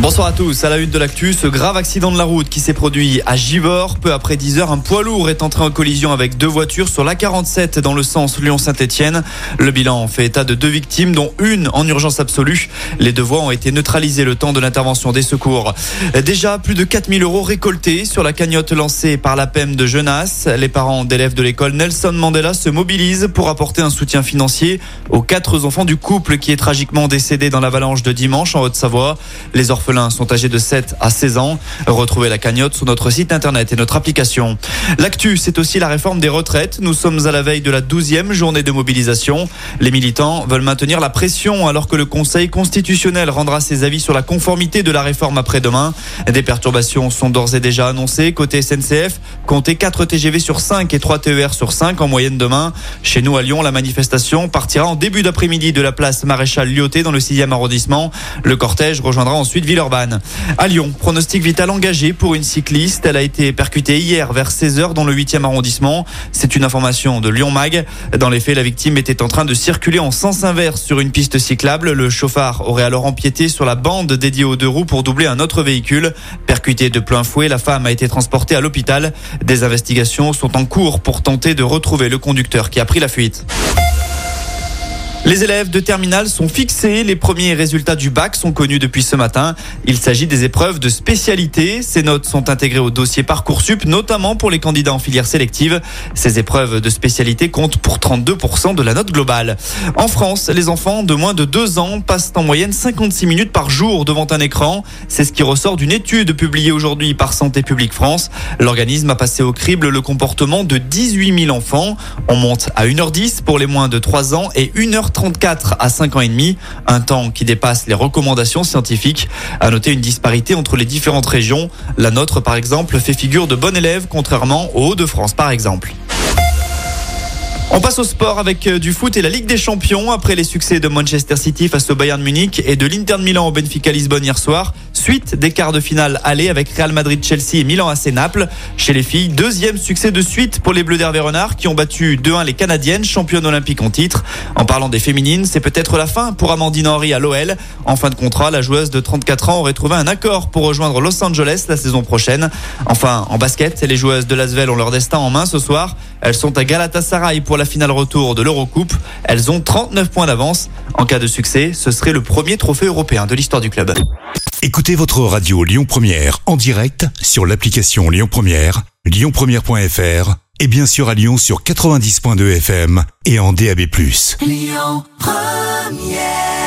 Bonsoir à tous. À la une de l'actu, ce grave accident de la route qui s'est produit à Givors. Peu après 10 heures, un poids lourd est entré en collision avec deux voitures sur l'A47 dans le sens Lyon-Saint-Etienne. Le bilan fait état de deux victimes, dont une en urgence absolue. Les deux voies ont été neutralisées le temps de l'intervention des secours. Déjà, plus de 4000 euros récoltés sur la cagnotte lancée par la PEM de Genasse. Les parents d'élèves de l'école Nelson Mandela se mobilisent pour apporter un soutien financier aux quatre enfants du couple qui est tragiquement décédé dans l'avalanche de dimanche en Haute-Savoie. Les orphelins sont âgés de 7 à 16 ans. Retrouvez la cagnotte sur notre site internet et notre application. L'actu, c'est aussi la réforme des retraites. Nous sommes à la veille de la 12e journée de mobilisation. Les militants veulent maintenir la pression alors que le Conseil constitutionnel rendra ses avis sur la conformité de la réforme après-demain. Des perturbations sont d'ores et déjà annoncées. Côté SNCF, comptez 4 TGV sur 5 et 3 TER sur 5 en moyenne demain. Chez nous à Lyon, la manifestation partira en début d'après-midi de la place Maréchal Lyoté dans le 6e arrondissement. Le cortège rejoindra ensuite À Lyon, pronostic vital engagé pour une cycliste. Elle a été percutée hier vers 16h dans le 8e arrondissement. C'est une information de Lyon Mag. Dans les faits, la victime était en train de circuler en sens inverse sur une piste cyclable. Le chauffard aurait alors empiété sur la bande dédiée aux deux roues pour doubler un autre véhicule. Percutée de plein fouet, la femme a été transportée à l'hôpital. Des investigations sont en cours pour tenter de retrouver le conducteur qui a pris la fuite. Les élèves de terminale sont fixés. Les premiers résultats du bac sont connus depuis ce matin. Il s'agit des épreuves de spécialité. Ces notes sont intégrées au dossier Parcoursup, notamment pour les candidats en filière sélective. Ces épreuves de spécialité comptent pour 32% de la note globale. En France, les enfants de moins de 2 ans passent en moyenne 56 minutes par jour devant un écran. C'est ce qui ressort d'une étude publiée aujourd'hui par Santé publique France. L'organisme a passé au crible le comportement de 18 000 enfants. On monte à 1h10 pour les moins de 3 ans et 1h30 34 à 5 ans et demi, un temps qui dépasse les recommandations scientifiques. À noter une disparité entre les différentes régions. La nôtre, par exemple, fait figure de bon élève, contrairement aux Hauts-de-France, par exemple. On passe au sport avec euh, du foot et la Ligue des Champions après les succès de Manchester City face au Bayern Munich et de l'Inter de Milan au Benfica Lisbonne hier soir. Suite des quarts de finale aller avec Real Madrid, Chelsea et Milan AC Naples. Chez les filles, deuxième succès de suite pour les Bleus d'Hervé Renard qui ont battu 2-1 les Canadiennes, championnes olympiques en titre. En parlant des féminines, c'est peut-être la fin pour Amandine Henry à l'OL. En fin de contrat, la joueuse de 34 ans aurait trouvé un accord pour rejoindre Los Angeles la saison prochaine. Enfin, en basket, les joueuses de Lasvel ont leur destin en main ce soir. Elles sont à Galatasaray pour la finale retour de l'Eurocoupe. Elles ont 39 points d'avance. En cas de succès, ce serait le premier trophée européen de l'histoire du club. Écoutez votre radio Lyon Première en direct sur l'application Lyon Première, lyonpremière.fr et bien sûr à Lyon sur 90.2 FM et en DAB+. Lyon Première